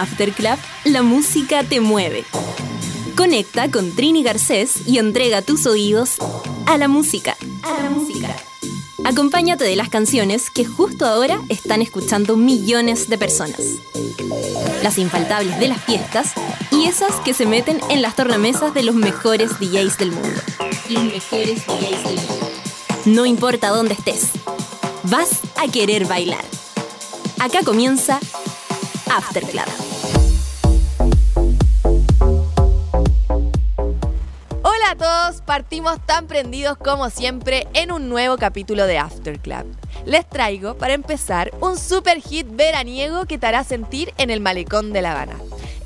After Club, la música te mueve. Conecta con Trini Garcés y entrega tus oídos a la música. A la música. Acompáñate de las canciones que justo ahora están escuchando millones de personas. Las infaltables de las fiestas y esas que se meten en las tornamesas de los mejores DJs del mundo. Los mejores DJs del mundo. No importa dónde estés, vas a querer bailar. Acá comienza After Club. Hola a todos, partimos tan prendidos como siempre en un nuevo capítulo de After Club. Les traigo, para empezar, un super hit veraniego que te hará sentir en el malecón de La Habana.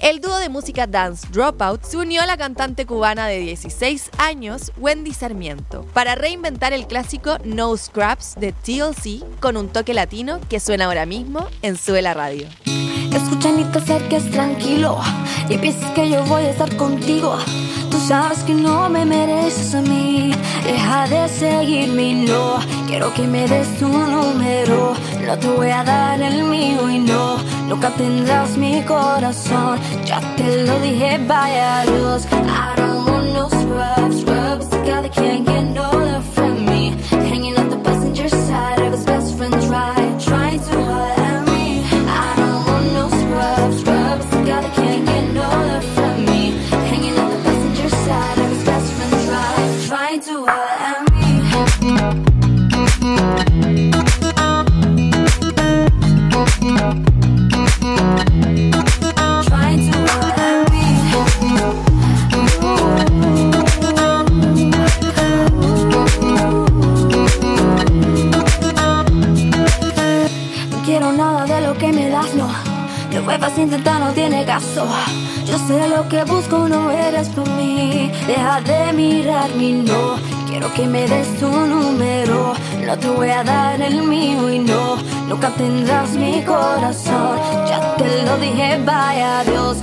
El dúo de música dance Dropout se unió a la cantante cubana de 16 años, Wendy Sarmiento, para reinventar el clásico No Scraps de TLC con un toque latino que suena ahora mismo en Suela Radio. Escucha ni te acerques tranquilo y piensas que yo voy a estar contigo. Tú sabes que no me mereces a mí. Deja de seguirme, no. Quiero que me des tu número. No te voy a dar el mío y no. Nunca tendrás mi corazón. Ya te lo dije, vaya Dios. I don't want Quiero que me des tu número. No te voy a dar el mío y no. Nunca tendrás mi corazón. Ya te lo dije, vaya Dios.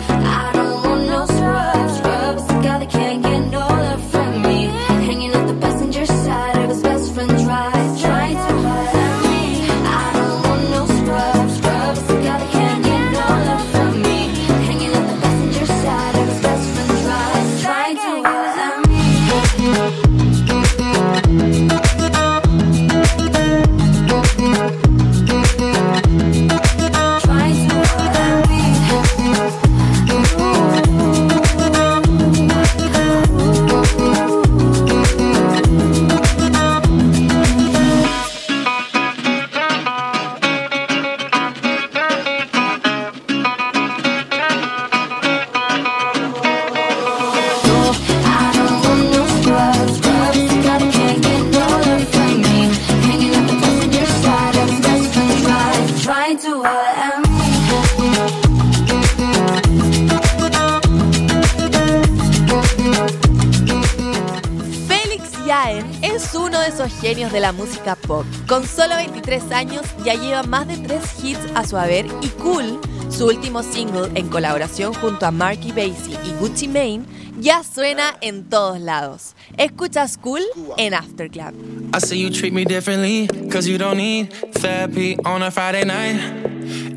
Música pop. Con solo 23 años ya lleva más de 3 hits a su haber y Cool, su último single en colaboración junto a Marky Basie y Gucci Mane, ya suena en todos lados. Escuchas Cool en After Club. I say you treat me differently, cause you don't need therapy on a Friday night.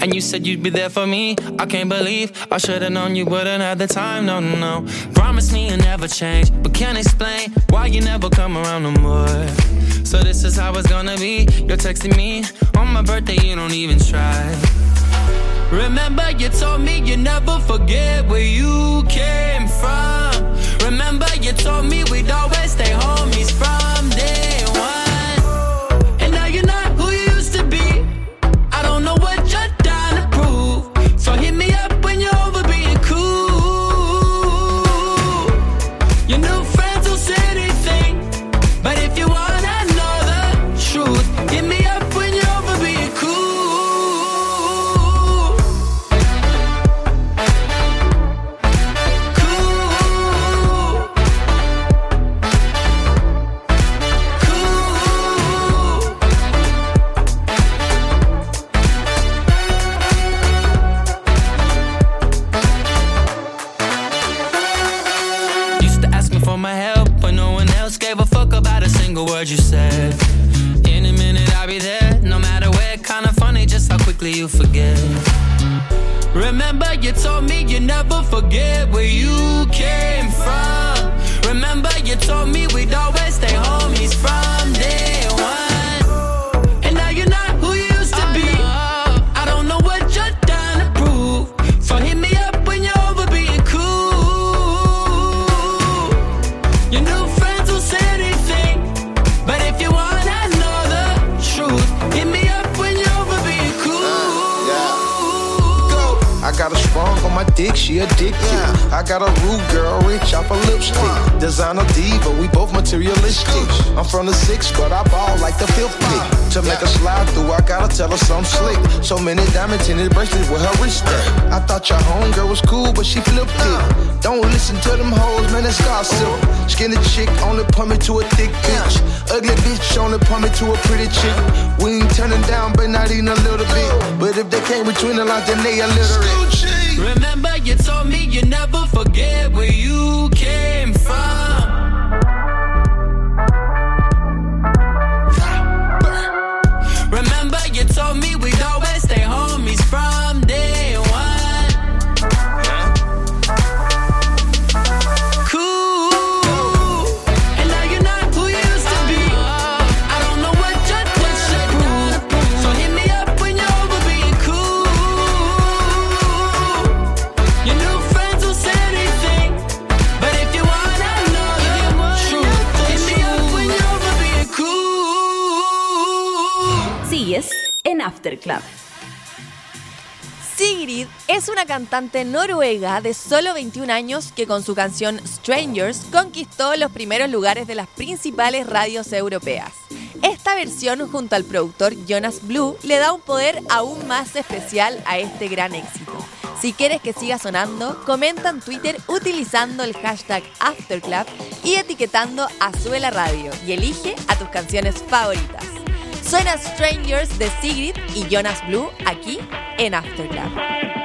And you said you'd be there for me. I can't believe I should've known you wouldn't have the time. No, no, no. Promise me you'll never change, but can't explain why you never come around no more. So this is how it's gonna be. You're texting me on my birthday, you don't even try. Remember, you told me you never forget where you came from. Remember, you told me we'd always stay homies from got a rude girl, rich off a lipstick. Designer diva, we both materialistic. I'm from the six, but I ball like the fifth pick. To make her slide through, I gotta tell her some slick. So many diamond tinted bracelets with her wrist at. I thought your homegirl was cool, but she flipped it. Don't listen to them hoes, man, it's gossip. Skinny chick only put me to a thick bitch. Ugly bitch only put me to a pretty chick. We ain't turning down, but not even a little bit. But if they came between the lines, then they illiterate. Remember, you told me you never forget una cantante noruega de solo 21 años que con su canción Strangers conquistó los primeros lugares de las principales radios europeas. Esta versión junto al productor Jonas Blue le da un poder aún más especial a este gran éxito. Si quieres que siga sonando, comenta en Twitter utilizando el hashtag AfterClub y etiquetando a Suela Radio y elige a tus canciones favoritas. Suena Strangers de Sigrid y Jonas Blue aquí en Afterclub.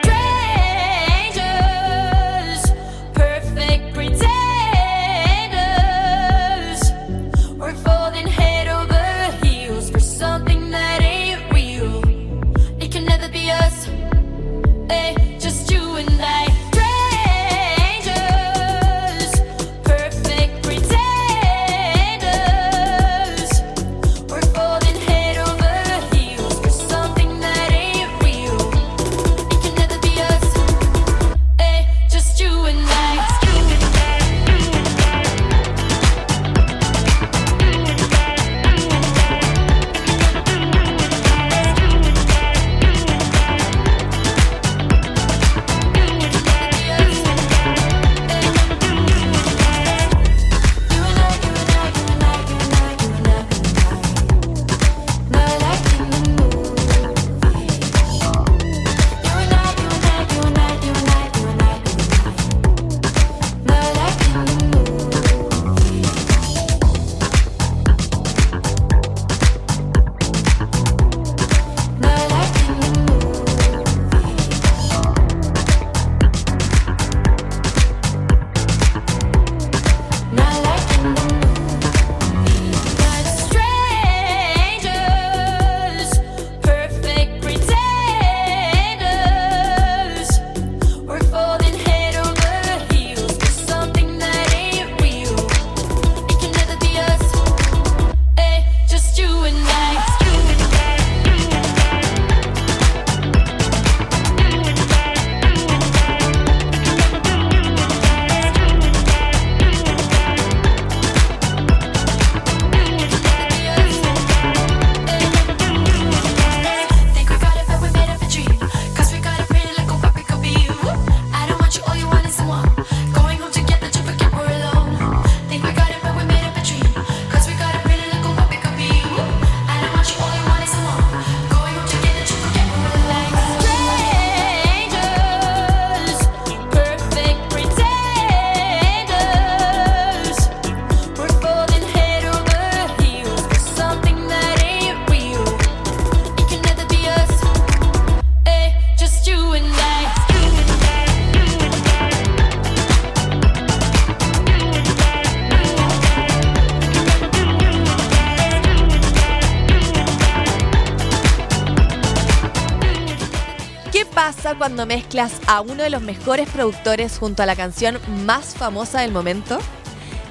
Cuando mezclas a uno de los mejores productores junto a la canción más famosa del momento?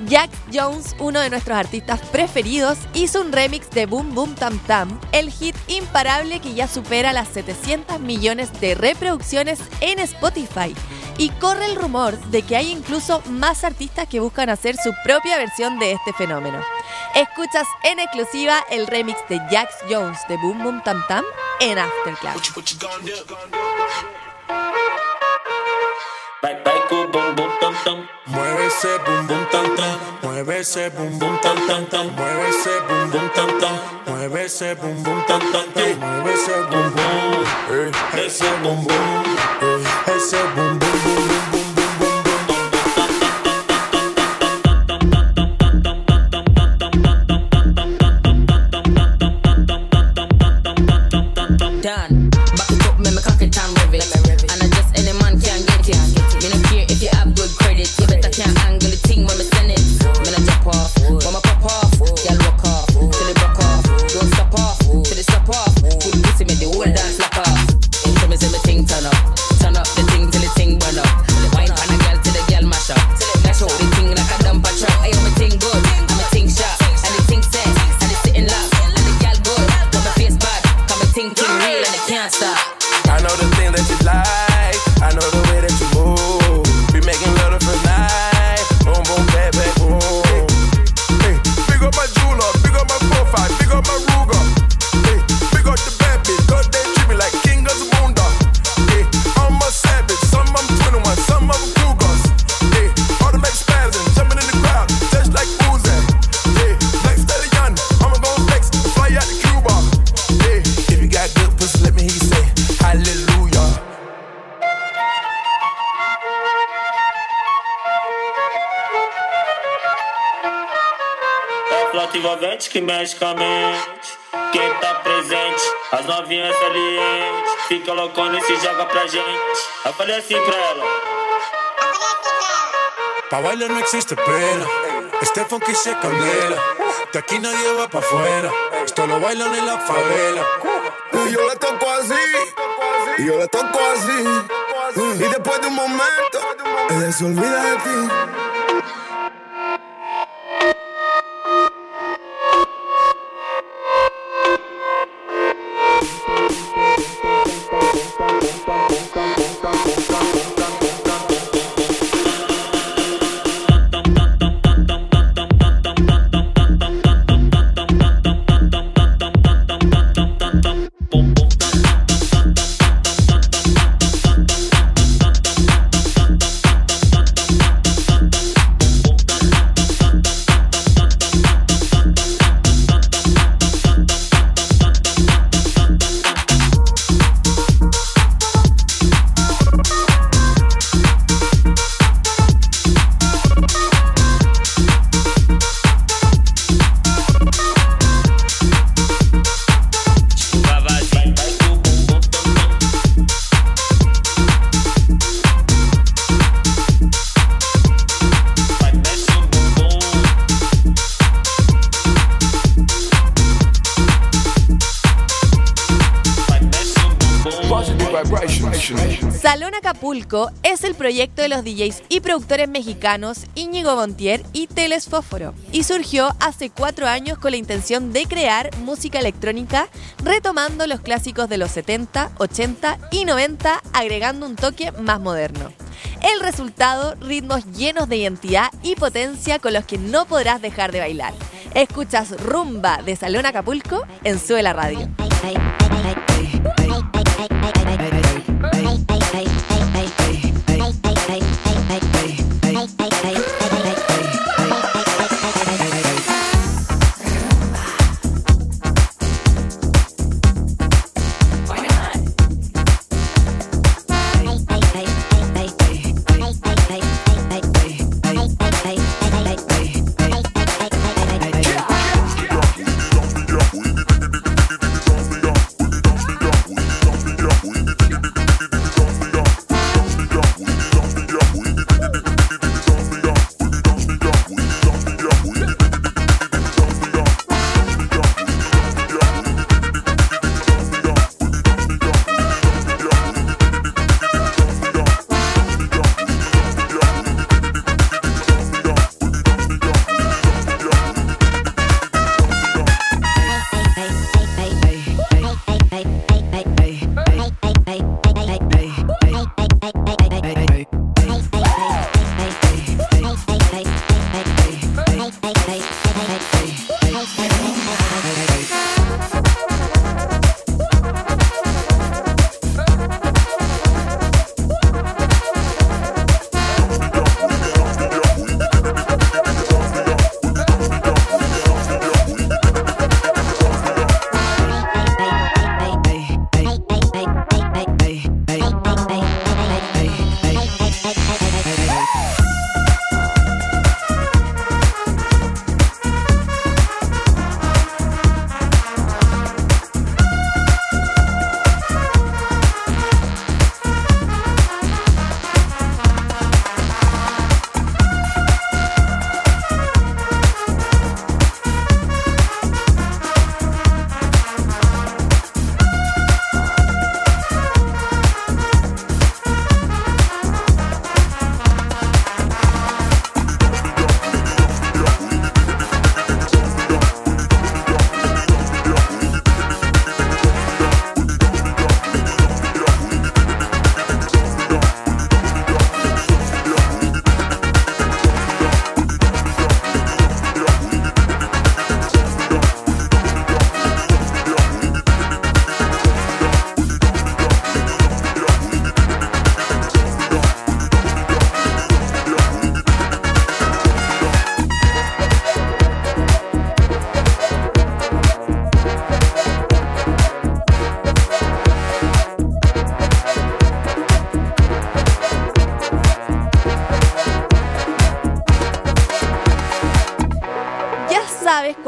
Jack Jones, uno de nuestros artistas preferidos, hizo un remix de Boom Boom Tam Tam, el hit imparable que ya supera las 700 millones de reproducciones en Spotify. Y corre el rumor de que hay incluso más artistas que buscan hacer su propia versión de este fenómeno. Escuchas en exclusiva el remix de Jack Jones de Boom Boom Tam Tam en Afterclass. Bum loucona e se joga pra gente. Eu falei assim pra ela. Pa' bailar no existe pena, este funky se candela. De aquí nadie va pa' afuera, esto lo bailan en la favela. Y yo la toco así, y yo la toco así. Y después de un momento, ella se olvida de ti. Es el proyecto de los DJs y productores mexicanos Íñigo Montier y Teles Fósforo y surgió hace cuatro años con la intención de crear música electrónica retomando los clásicos de los 70, 80 y 90 agregando un toque más moderno. El resultado, ritmos llenos de identidad y potencia con los que no podrás dejar de bailar. Escuchas Rumba de Salón Acapulco en Suela Radio.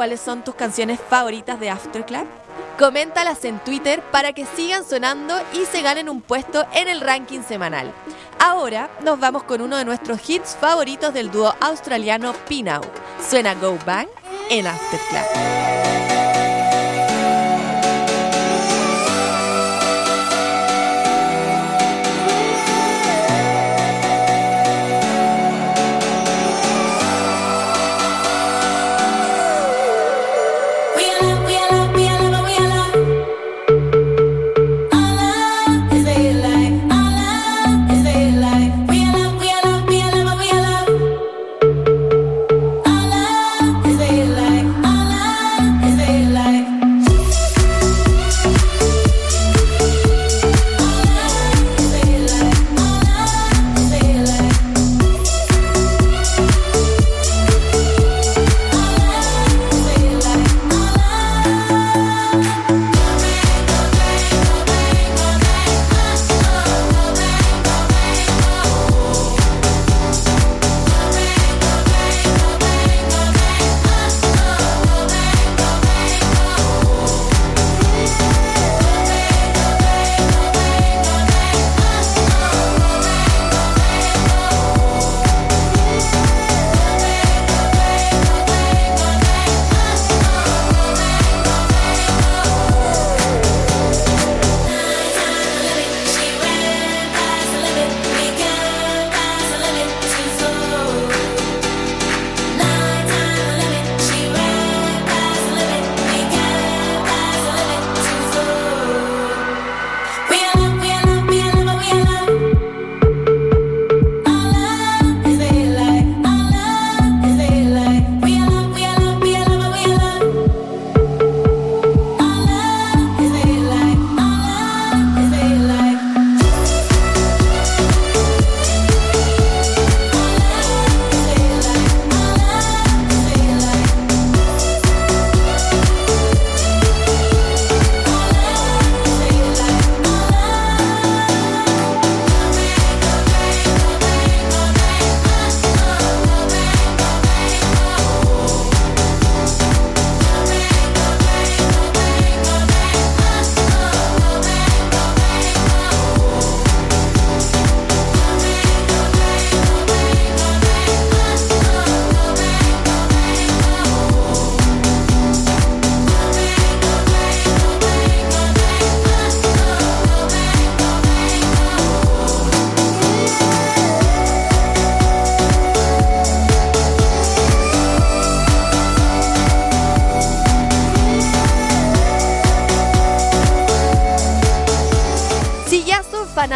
Cuáles son tus canciones favoritas de Afterclub? Coméntalas en Twitter para que sigan sonando y se ganen un puesto en el ranking semanal. Ahora nos vamos con uno de nuestros hits favoritos del dúo australiano Pinau. Suena Go Bang en Afterclub.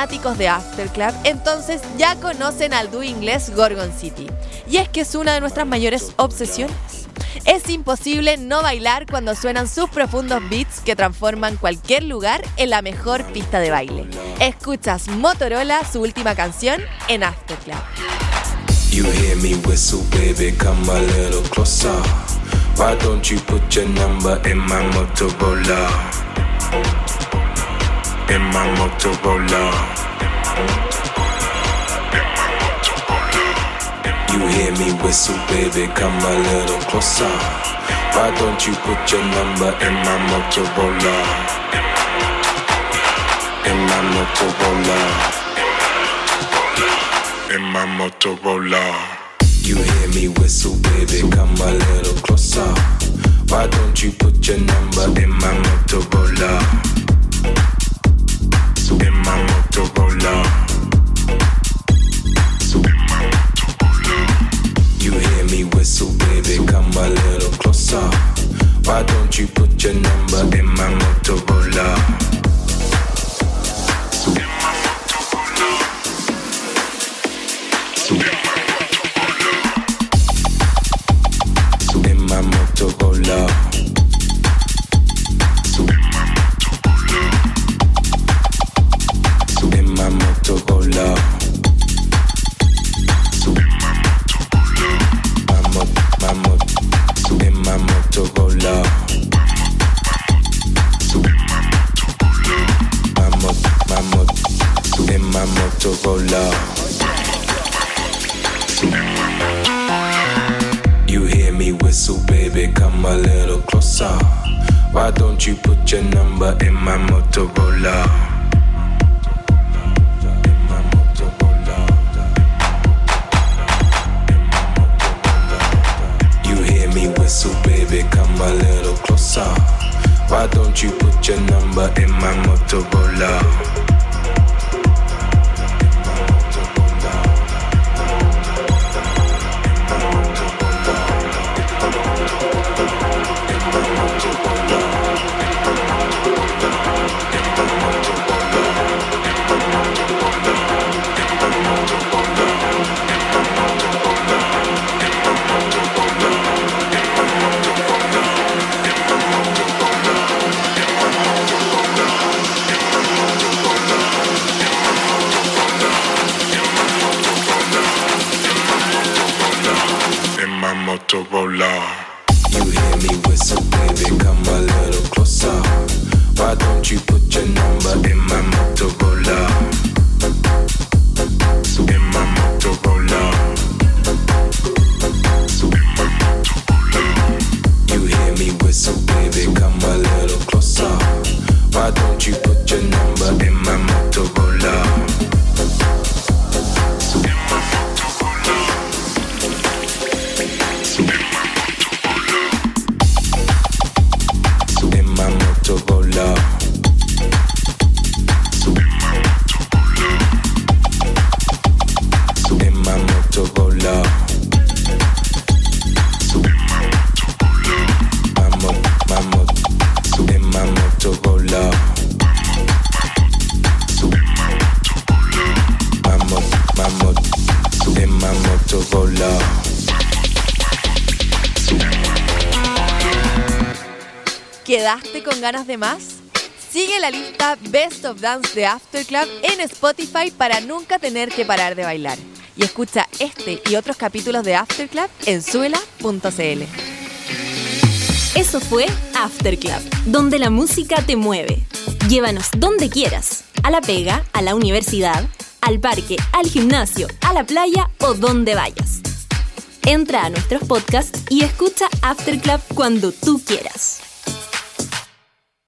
Fanáticos de Afterclub, entonces ya conocen al dúo inglés Gorgon City. Y es que es una de nuestras mayores obsesiones. Es imposible no bailar cuando suenan sus profundos beats que transforman cualquier lugar en la mejor pista de baile. Escuchas Motorola, su última canción, en Afterclub. You? In my Motorola. You hear me whistle, baby, come a little closer. Why don't you put your number in my Motorola? In my Motorola. In my Motorola. You hear me whistle, baby, come a little closer. Why don't you put your number in my Motorola? Why don't you put your number in my Motorola? Whistle, baby, come a little closer. Why don't you put your number in my Motorola? Hear me whistle, baby, come a ¿Quedaste con ganas de más? Sigue la lista Best of Dance de After Club en Spotify para nunca tener que parar de bailar. Y escucha este y otros capítulos de After Club en suela.cl. Eso fue After Club, donde la música te mueve. Llévanos donde quieras, a la pega, a la universidad, al parque, al gimnasio, a la playa o donde vayas. Entra a nuestros podcasts y escucha After Club cuando tú quieras.